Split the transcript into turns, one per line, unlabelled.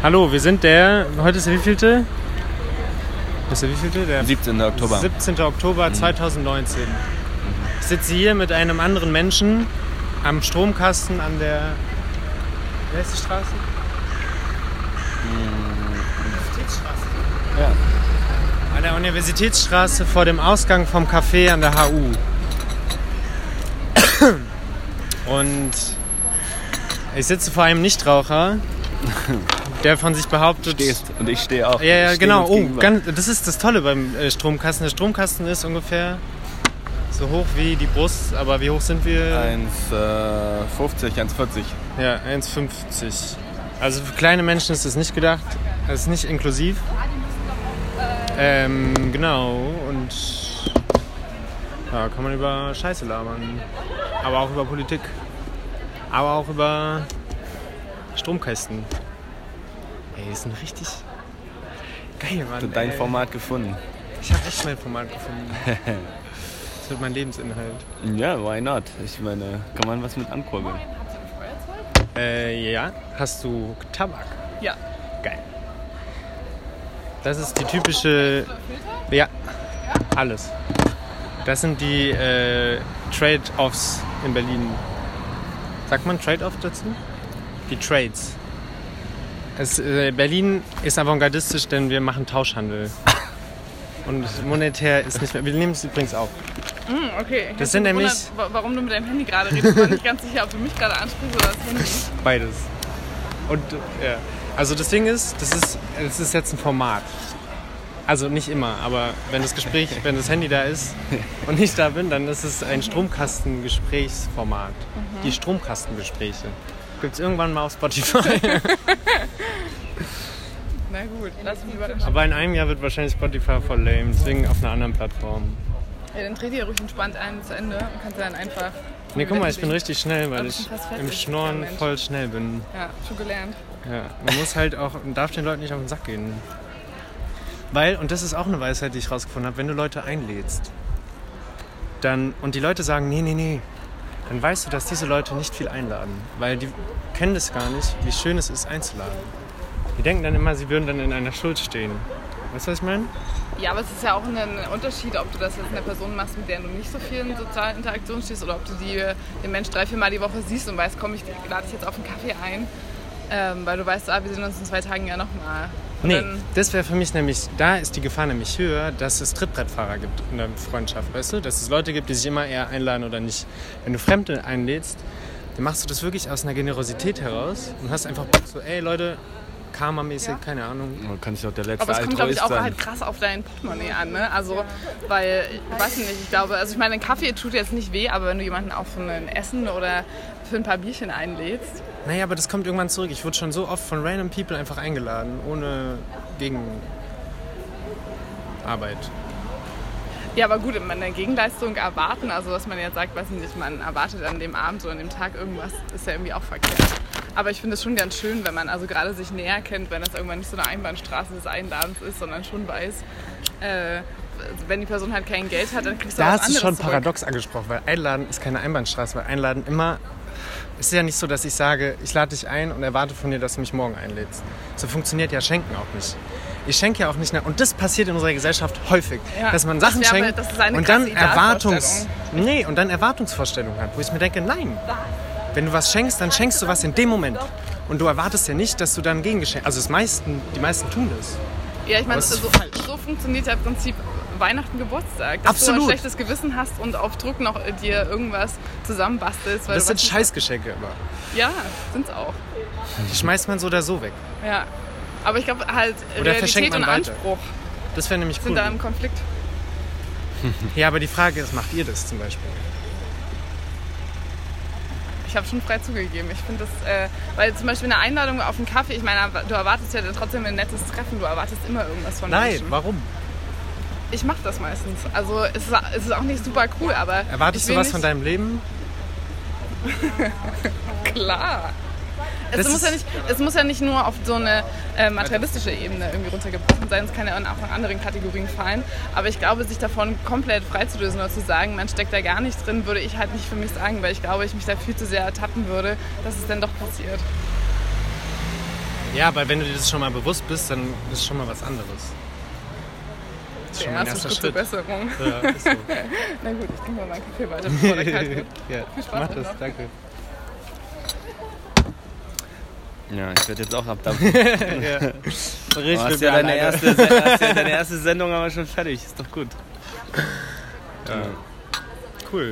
Hallo, wir sind der, heute ist der wievielte? Ist der wievielte? Der
17. Oktober.
17. Oktober 2019. Ich sitze hier mit einem anderen Menschen am Stromkasten an der, wie heißt die Straße? Universitätsstraße.
Ja.
An der Universitätsstraße vor dem Ausgang vom Café an der HU. Und ich sitze vor einem Nichtraucher, der von sich behauptet.
Stehst und ich stehe auch.
Ja, ja, genau. Oh, ganz, das ist das Tolle beim äh, Stromkasten. Der Stromkasten ist ungefähr so hoch wie die Brust, aber wie hoch sind wir?
1,50, 1,40.
Ja, 1,50. Also für kleine Menschen ist das nicht gedacht. Das ist nicht inklusiv. Ähm, genau. Und ja, kann man über Scheiße labern. Aber auch über Politik. Aber auch über Stromkästen. Ey, das ist ein richtig geil, Mann.
Dein
ey.
Format gefunden.
Ich habe echt mein Format gefunden. Das wird mein Lebensinhalt.
Ja, why not? Ich meine, kann man was mit ankurbeln.
Äh, ja. Hast du Tabak?
Ja.
Geil. Das ist die typische. Ja, alles. Das sind die äh, Trade-offs in Berlin. Sagt man Trade-off dazu? Die Trades. Es, äh, Berlin ist avantgardistisch, denn wir machen Tauschhandel. Und monetär ist nicht mehr. Wir nehmen es übrigens auf.
Hm, okay. Ich
Das sind nämlich-
Warum du mit deinem Handy gerade redest. Ich war nicht ganz sicher, ob du mich gerade ansprichst oder das Handy.
Beides. Und ja. Also das Ding ist, das ist, das ist jetzt ein Format. Also nicht immer, aber wenn das Gespräch, wenn das Handy da ist und ich da bin, dann ist es ein Stromkastengesprächsformat. Die Stromkastengespräche. Gibt es irgendwann mal auf Spotify.
Na gut, lass mich über
aber in einem Jahr wird wahrscheinlich Spotify voll lame, deswegen auf einer anderen Plattform.
ja, Dann dreht ihr ruhig entspannt ein zu Ende und kannst dann einfach.
Nee, guck mal, ich bin richtig schnell, weil ich im Schnorren voll schnell bin.
Ja, schon gelernt.
Ja, man muss halt auch, man darf den Leuten nicht auf den Sack gehen. Weil, und das ist auch eine Weisheit, die ich rausgefunden habe, wenn du Leute einlädst, dann, und die Leute sagen, nee, nee, nee, dann weißt du, dass diese Leute nicht viel einladen. Weil die kennen das gar nicht, wie schön es ist, einzuladen. Die denken dann immer, sie würden dann in einer Schuld stehen. Weißt du, was ich meine?
Ja, aber es ist ja auch ein Unterschied, ob du das jetzt einer Person machst, mit der du nicht so viel in sozialen Interaktion stehst oder ob du die, den Mensch drei, vier Mal die Woche siehst und weißt, komm, ich lade dich jetzt auf einen Kaffee ein. Ähm, weil du weißt, ah, wir sehen uns in zwei Tagen ja nochmal.
Nee, das wäre für mich nämlich, da ist die Gefahr nämlich höher, dass es Trittbrettfahrer gibt in der Freundschaft, weißt du? Dass es Leute gibt, die sich immer eher einladen oder nicht. Wenn du Fremde einlädst, dann machst du das wirklich aus einer Generosität heraus und hast einfach Bock so, ey Leute, Karma-mäßig,
Ja.
keine Ahnung.
Man kann sich auch der letzte
Aber es kommt, glaube ich, auch
sein.
halt krass auf dein Portemonnaie an. Ne? Also, weil, ich weiß nicht, ich glaube, also ich meine, ein Kaffee tut jetzt nicht weh, aber wenn du jemanden auf ein Essen oder für ein paar Bierchen einlädst,
Naja, aber das kommt irgendwann zurück. Ich wurde schon so oft von random people einfach eingeladen, ohne Gegenarbeit.
ja, aber gut, man eine Gegenleistung erwarten, also dass man jetzt sagt, weiß ich nicht, man erwartet an dem Abend oder an dem Tag irgendwas, ist ja irgendwie auch verkehrt. Aber ich finde es schon ganz schön, wenn man also gerade sich näher kennt, wenn das irgendwann nicht so eine Einbahnstraße des Einladens ist, sondern schon weiß, äh, wenn die Person halt kein Geld hat, dann kriegst du
Da
was
hast du
anderes
schon
zurück.
paradox angesprochen, weil Einladen ist keine Einbahnstraße, weil Einladen immer. Es ist ja nicht so, dass ich sage, ich lade dich ein und erwarte von dir, dass du mich morgen einlädst. So funktioniert ja Schenken auch nicht. Ich schenke ja auch nicht nach. Und das passiert in unserer Gesellschaft häufig,
Ja,
dass man
das
Sachen
wäre
schenkt
das ist eine
und dann Erwartungs. Nee, und dann Erwartungsvorstellungen hat, wo ich mir denke, nein. Wenn du was schenkst, dann schenkst du was in dem Moment. Und du erwartest ja nicht, dass du dann Gegengeschenk. Also das meisten, die meisten tun das.
Ja, ich meine, so, so funktioniert ja im Prinzip Weihnachten, Geburtstag. Dass
Absolut.
du ein schlechtes Gewissen hast und auf Druck noch äh, dir irgendwas zusammenbastelst.
Das sind Scheißgeschenke immer.
Ja, sind's auch.
Die schmeißt man so oder so weg.
Ja. Aber ich glaube halt,
Oder
Realität und
weiter.
Anspruch
Das wäre nämlich
sind
cool.
da im Konflikt.
Ja, aber die Frage ist, macht ihr das zum Beispiel?
Ich habe schon frei zugegeben. Ich finde das, äh, weil zum Beispiel eine Einladung auf einen Kaffee, ich meine, du erwartest ja trotzdem ein nettes Treffen, du erwartest immer irgendwas von
Nein,
Menschen.
warum?
Ich mache das meistens. Also es ist, es ist auch nicht super cool, aber.
Erwartest du was von deinem Leben?
Klar. Es
Das
muss, ja nicht, es muss ja nicht nur auf so eine äh, materialistische Ebene irgendwie runtergebrochen sein, es kann ja auch nach anderen Kategorien fallen. Aber ich glaube, sich davon komplett freizulösen oder zu sagen, man steckt da gar nicht drin, würde ich halt nicht für mich sagen, weil ich glaube, ich mich da viel zu sehr ertappen würde, dass es dann doch passiert.
Ja, aber wenn du dir das schon mal bewusst bist, dann ist es schon mal was anderes. Das ist schon
Der
mein
erste
erster
Schritt. Besserung.
Ja, ist so.
Na gut, ich trinke mal meinen Kaffee weiter, bevor der kalt wird.
ja,
Viel Spaß
mach das,
noch.
danke.
Ja, ich werde jetzt auch abdampfen.
ja.
Du
Richtig,
hast ja, deine erste, hast ja deine erste Sendung aber schon fertig. Ist doch gut.
Ja. Cool.